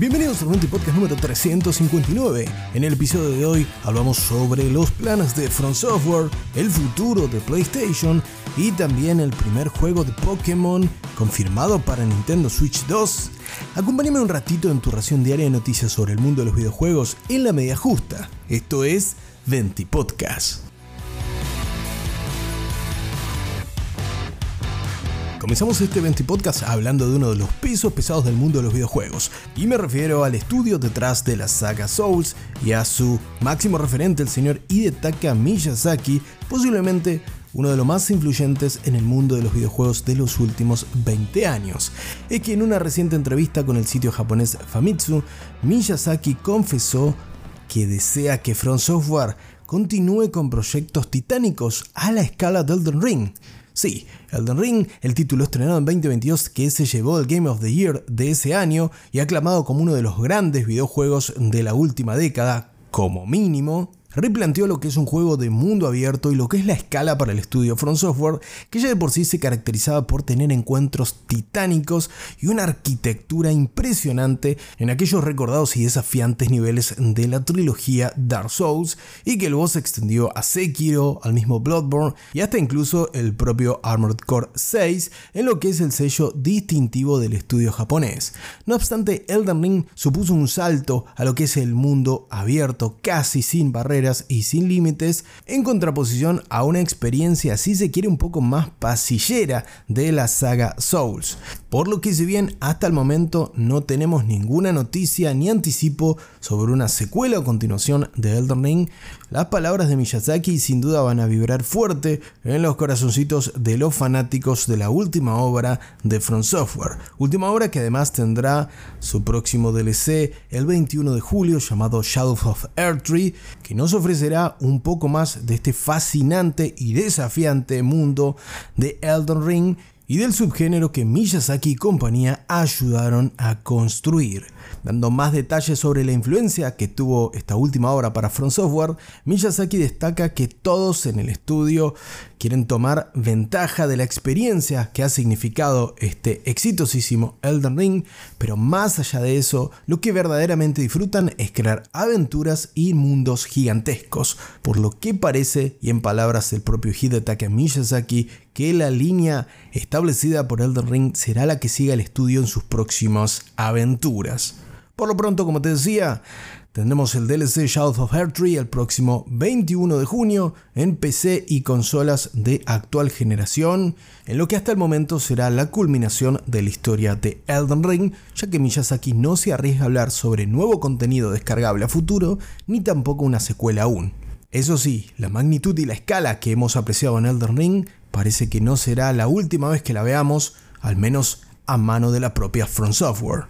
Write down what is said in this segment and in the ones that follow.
Bienvenidos al 20 Podcast número 359. En el episodio de hoy hablamos sobre los planes de Front Software, el futuro de PlayStation y también el primer juego de Pokémon confirmado para Nintendo Switch 2. Acompáñame un ratito en tu ración diaria de noticias sobre el mundo de los videojuegos en la media justa. Esto es 20 Podcast. Comenzamos este 20 podcast hablando de uno de los pesos pesados del mundo de los videojuegos, y me refiero al estudio detrás de la saga Souls y a su máximo referente, el señor Hidetaka Miyazaki, posiblemente uno de los más influyentes en el mundo de los videojuegos de los últimos 20 años. Es que en una reciente entrevista con el sitio japonés Famitsu, Miyazaki confesó que desea que Front Software continúe con proyectos titánicos a la escala de Elden Ring. Sí, Elden Ring, el título estrenado en 2022 que se llevó el Game of the Year de ese año y aclamado como uno de los grandes videojuegos de la última década, como mínimo, replanteó lo que es un juego de mundo abierto y lo que es la escala para el estudio Front Software, que ya de por sí se caracterizaba por tener encuentros titánicos y una arquitectura impresionante en aquellos recordados y desafiantes niveles de la trilogía Dark Souls, y que luego se extendió a Sekiro, al mismo Bloodborne y hasta incluso el propio Armored Core 6, en lo que es el sello distintivo del estudio japonés. No obstante, Elden Ring supuso un salto a lo que es el mundo abierto, casi sin barreras, y sin límites, en contraposición a una experiencia, si se quiere, un poco más pasillera de la saga Souls. Por lo que si bien hasta el momento no tenemos ninguna noticia ni anticipo sobre una secuela o continuación de Elden Ring, las palabras de Miyazaki sin duda van a vibrar fuerte en los corazoncitos de los fanáticos de la última obra de From Software. Última obra que además tendrá su próximo DLC el 21 de julio llamado Shadows of Earthtree, que nos ofrecerá un poco más de este fascinante y desafiante mundo de Elden Ring y del subgénero que Miyazaki y compañía ayudaron a construir. Dando más detalles sobre la influencia que tuvo esta última obra para Front Software, Miyazaki destaca que todos en el estudio quieren tomar ventaja de la experiencia que ha significado este exitosísimo Elden Ring, pero más allá de eso, lo que verdaderamente disfrutan es crear aventuras y mundos gigantescos, por lo que parece, y en palabras del propio Hidetaka Miyazaki, que la línea establecida por Elden Ring será la que siga el estudio en sus próximas aventuras. Por lo pronto, como te decía, tendremos el DLC Shadows of Tree el próximo 21 de junio en PC y consolas de actual generación, en lo que hasta el momento será la culminación de la historia de Elden Ring, ya que Miyazaki no se arriesga a hablar sobre nuevo contenido descargable a futuro, ni tampoco una secuela aún. Eso sí, la magnitud y la escala que hemos apreciado en Elden Ring parece que no será la última vez que la veamos, al menos a mano de la propia Front Software.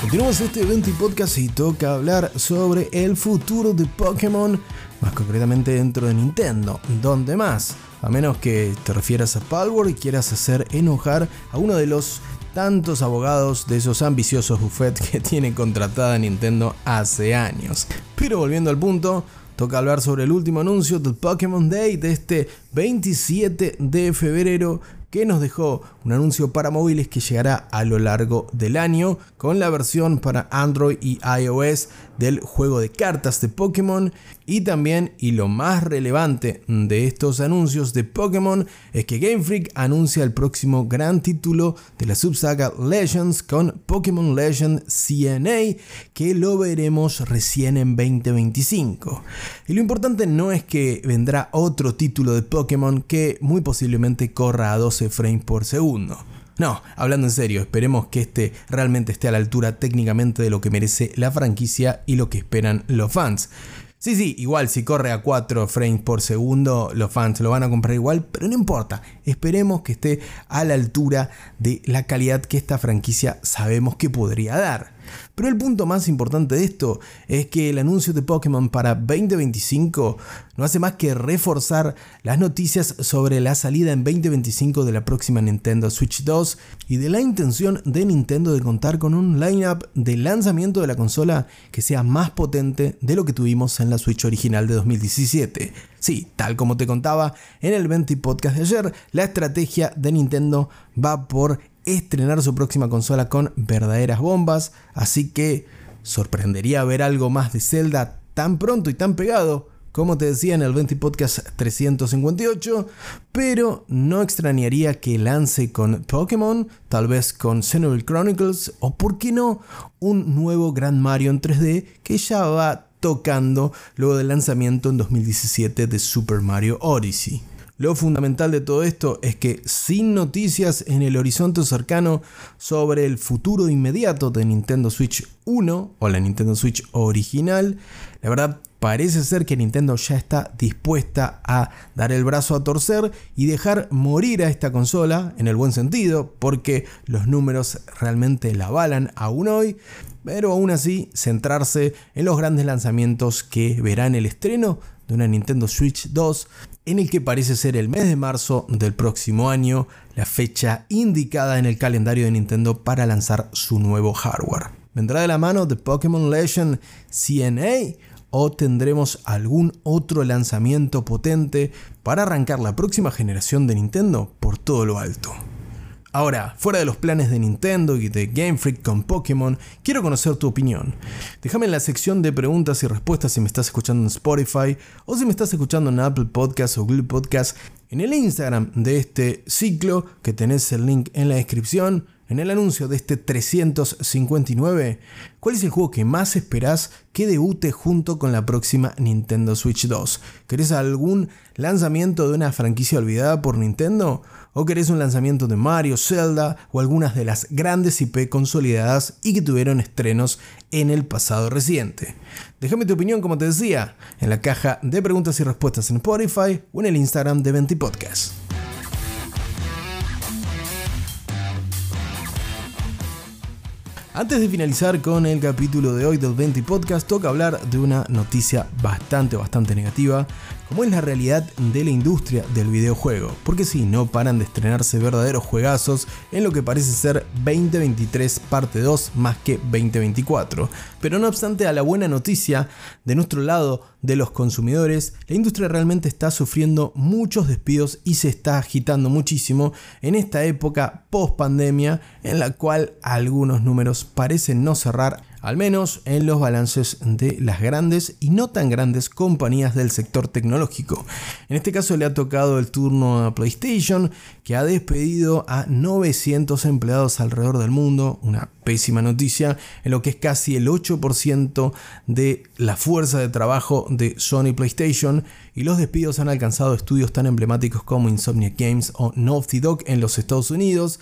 Continuamos este evento y podcast y toca hablar sobre el futuro de Pokémon, más concretamente dentro de Nintendo. ¿Dónde más? A menos que te refieras a Palworld y quieras hacer enojar a uno de los tantos abogados de esos ambiciosos buffets que tiene contratada Nintendo hace años. Pero volviendo al punto, toca hablar sobre el último anuncio del Pokémon Day de este 27 de febrero que nos dejó un anuncio para móviles que llegará a lo largo del año con la versión para Android y iOS del juego de cartas de Pokémon y también y lo más relevante de estos anuncios de Pokémon es que Game Freak anuncia el próximo gran título de la subsaga Legends con Pokémon Legend CNA que lo veremos recién en 2025 y lo importante no es que vendrá otro título de Pokémon que muy posiblemente corra a 12 frames por segundo. No, hablando en serio, esperemos que este realmente esté a la altura técnicamente de lo que merece la franquicia y lo que esperan los fans. Sí, sí, igual si corre a 4 frames por segundo, los fans lo van a comprar igual, pero no importa. Esperemos que esté a la altura de la calidad que esta franquicia sabemos que podría dar. Pero el punto más importante de esto es que el anuncio de Pokémon para 2025 no hace más que reforzar las noticias sobre la salida en 2025 de la próxima Nintendo Switch 2 y de la intención de Nintendo de contar con un lineup de lanzamiento de la consola que sea más potente de lo que tuvimos en la Switch original de 2017. Sí, tal como te contaba en el 20 podcast de ayer, la estrategia de Nintendo va por estrenar su próxima consola con verdaderas bombas, así que sorprendería ver algo más de Zelda tan pronto y tan pegado como te decía en el 20 Podcast 358, pero no extrañaría que lance con Pokémon, tal vez con Xenoblade Chronicles o por qué no un nuevo Gran Mario en 3D que ya va tocando luego del lanzamiento en 2017 de Super Mario Odyssey. Lo fundamental de todo esto es que sin noticias en el horizonte cercano sobre el futuro inmediato de Nintendo Switch 1 o la Nintendo Switch original, la verdad parece ser que Nintendo ya está dispuesta a dar el brazo a torcer y dejar morir a esta consola en el buen sentido, porque los números realmente la avalan aún hoy, pero aún así centrarse en los grandes lanzamientos que verán el estreno de una Nintendo Switch 2 en el que parece ser el mes de marzo del próximo año, la fecha indicada en el calendario de Nintendo para lanzar su nuevo hardware. ¿Vendrá de la mano de Pokémon Legend CNA o tendremos algún otro lanzamiento potente para arrancar la próxima generación de Nintendo por todo lo alto? Ahora, fuera de los planes de Nintendo y de Game Freak con Pokémon, quiero conocer tu opinión. Déjame en la sección de preguntas y respuestas si me estás escuchando en Spotify o si me estás escuchando en Apple Podcasts o Google Podcasts, en el Instagram de este ciclo, que tenés el link en la descripción, en el anuncio de este 359, ¿cuál es el juego que más esperás que debute junto con la próxima Nintendo Switch 2? ¿Querés algún lanzamiento de una franquicia olvidada por Nintendo? ¿O querés un lanzamiento de Mario, Zelda o algunas de las grandes IP consolidadas y que tuvieron estrenos en el pasado reciente? Déjame tu opinión, como te decía, en la caja de preguntas y respuestas en Spotify o en el Instagram de Venti Podcast. Antes de finalizar con el capítulo de hoy del 20 Podcast, toca hablar de una noticia bastante, bastante negativa, como es la realidad de la industria del videojuego. Porque si no paran de estrenarse verdaderos juegazos en lo que parece ser 2023 parte 2 más que 2024. Pero no obstante a la buena noticia, de nuestro lado de los consumidores, la industria realmente está sufriendo muchos despidos y se está agitando muchísimo en esta época post pandemia en la cual algunos números parecen no cerrar al menos en los balances de las grandes y no tan grandes compañías del sector tecnológico. En este caso le ha tocado el turno a PlayStation, que ha despedido a 900 empleados alrededor del mundo, una pésima noticia, en lo que es casi el 8% de la fuerza de trabajo de Sony PlayStation, y los despidos han alcanzado estudios tan emblemáticos como Insomnia Games o Naughty Dog en los Estados Unidos,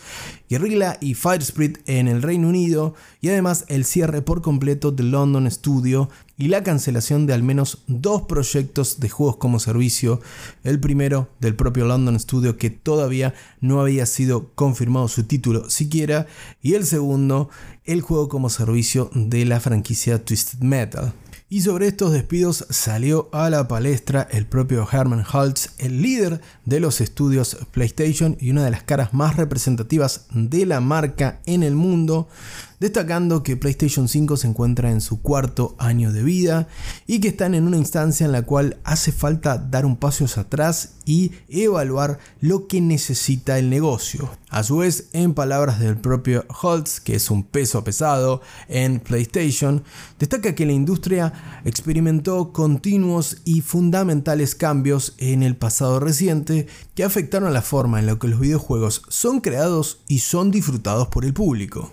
Guerrilla y Firesprite en el Reino Unido, y además el cierre completo de London Studio y la cancelación de al menos dos proyectos de juegos como servicio. El primero del propio London Studio que todavía no había sido confirmado su título siquiera. Y el segundo, el juego como servicio de la franquicia Twisted Metal. Y sobre estos despidos salió a la palestra el propio Herman Holtz, el líder de los estudios PlayStation y una de las caras más representativas de la marca en el mundo, destacando que PlayStation 5 se encuentra en su cuarto año de vida y que están en una instancia en la cual hace falta dar un paso hacia atrás y evaluar lo que necesita el negocio. A su vez, en palabras del propio Holtz, que es un peso pesado en PlayStation, destaca que la industria experimentó continuos y fundamentales cambios en el pasado reciente que afectaron la forma en la que los videojuegos son creados y son disfrutados por el público.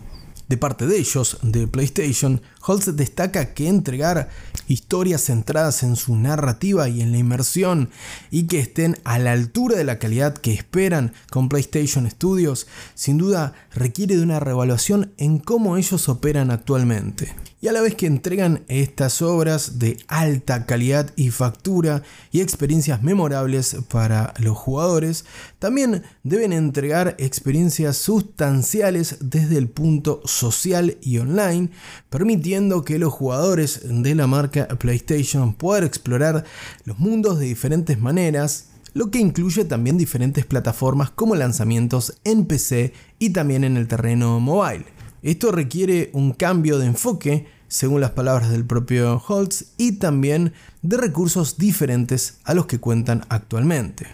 De parte de ellos, de PlayStation, Holtz destaca que entregar historias centradas en su narrativa y en la inmersión y que estén a la altura de la calidad que esperan con PlayStation Studios, sin duda requiere de una revaluación en cómo ellos operan actualmente. Y a la vez que entregan estas obras de alta calidad y factura y experiencias memorables para los jugadores, también deben entregar experiencias sustanciales desde el punto social y online, permitiendo que los jugadores de la marca PlayStation puedan explorar los mundos de diferentes maneras, lo que incluye también diferentes plataformas como lanzamientos en PC y también en el terreno mobile. Esto requiere un cambio de enfoque, según las palabras del propio Holtz, y también de recursos diferentes a los que cuentan actualmente.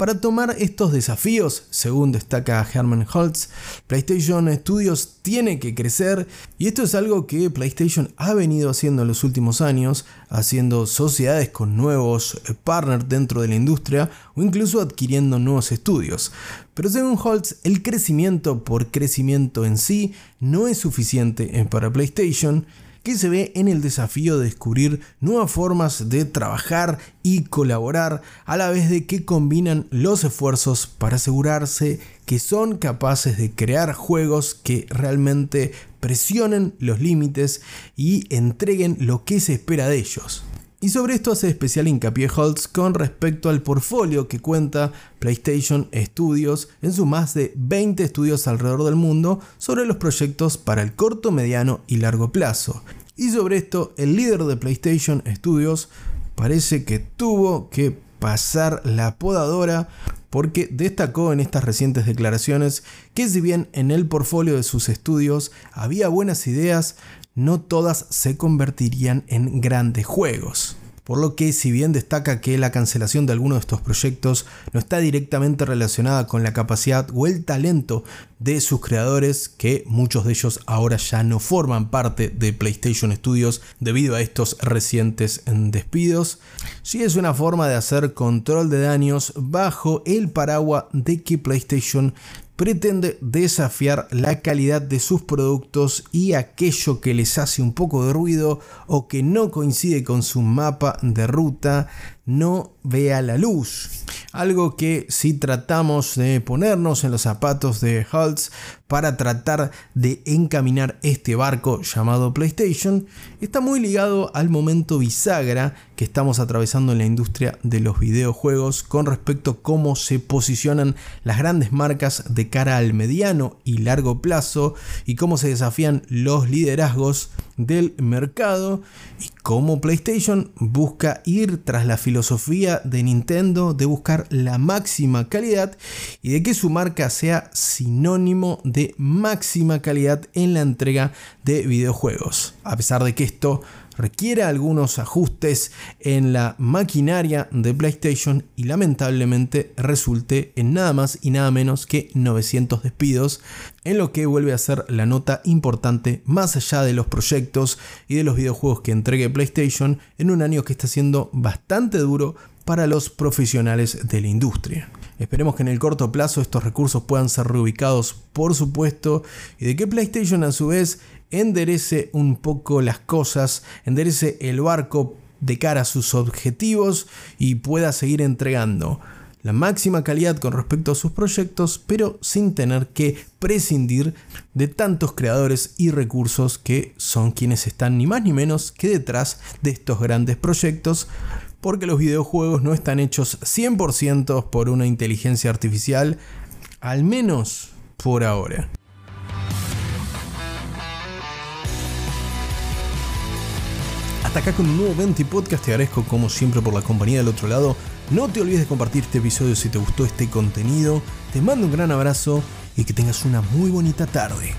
Para tomar estos desafíos, según destaca Herman Holtz, PlayStation Studios tiene que crecer y esto es algo que PlayStation ha venido haciendo en los últimos años, haciendo sociedades con nuevos eh, partners dentro de la industria o incluso adquiriendo nuevos estudios. Pero según Holtz, el crecimiento por crecimiento en sí no es suficiente para PlayStation que se ve en el desafío de descubrir nuevas formas de trabajar y colaborar a la vez de que combinan los esfuerzos para asegurarse que son capaces de crear juegos que realmente presionen los límites y entreguen lo que se espera de ellos. Y sobre esto hace especial hincapié Holtz con respecto al portfolio que cuenta PlayStation Studios en sus más de 20 estudios alrededor del mundo sobre los proyectos para el corto, mediano y largo plazo. Y sobre esto, el líder de PlayStation Studios parece que tuvo que pasar la podadora porque destacó en estas recientes declaraciones que si bien en el portfolio de sus estudios había buenas ideas, no todas se convertirían en grandes juegos por lo que si bien destaca que la cancelación de algunos de estos proyectos no está directamente relacionada con la capacidad o el talento de sus creadores, que muchos de ellos ahora ya no forman parte de PlayStation Studios debido a estos recientes despidos, sí es una forma de hacer control de daños bajo el paraguas de que PlayStation pretende desafiar la calidad de sus productos y aquello que les hace un poco de ruido o que no coincide con su mapa de ruta no vea la luz. Algo que si tratamos de ponernos en los zapatos de Holtz para tratar de encaminar este barco llamado PlayStation, está muy ligado al momento bisagra que estamos atravesando en la industria de los videojuegos con respecto a cómo se posicionan las grandes marcas de cara al mediano y largo plazo y cómo se desafían los liderazgos del mercado y cómo PlayStation busca ir tras la filosofía de Nintendo de buscar la máxima calidad y de que su marca sea sinónimo de máxima calidad en la entrega de videojuegos. A pesar de que esto requiere algunos ajustes en la maquinaria de PlayStation y lamentablemente resulte en nada más y nada menos que 900 despidos, en lo que vuelve a ser la nota importante más allá de los proyectos y de los videojuegos que entregue PlayStation en un año que está siendo bastante duro para los profesionales de la industria. Esperemos que en el corto plazo estos recursos puedan ser reubicados, por supuesto, y de que PlayStation a su vez enderece un poco las cosas, enderece el barco de cara a sus objetivos y pueda seguir entregando la máxima calidad con respecto a sus proyectos, pero sin tener que prescindir de tantos creadores y recursos que son quienes están ni más ni menos que detrás de estos grandes proyectos, porque los videojuegos no están hechos 100% por una inteligencia artificial, al menos por ahora. Hasta acá con un nuevo 20 podcast. Te agradezco como siempre por la compañía del otro lado. No te olvides de compartir este episodio si te gustó este contenido. Te mando un gran abrazo y que tengas una muy bonita tarde.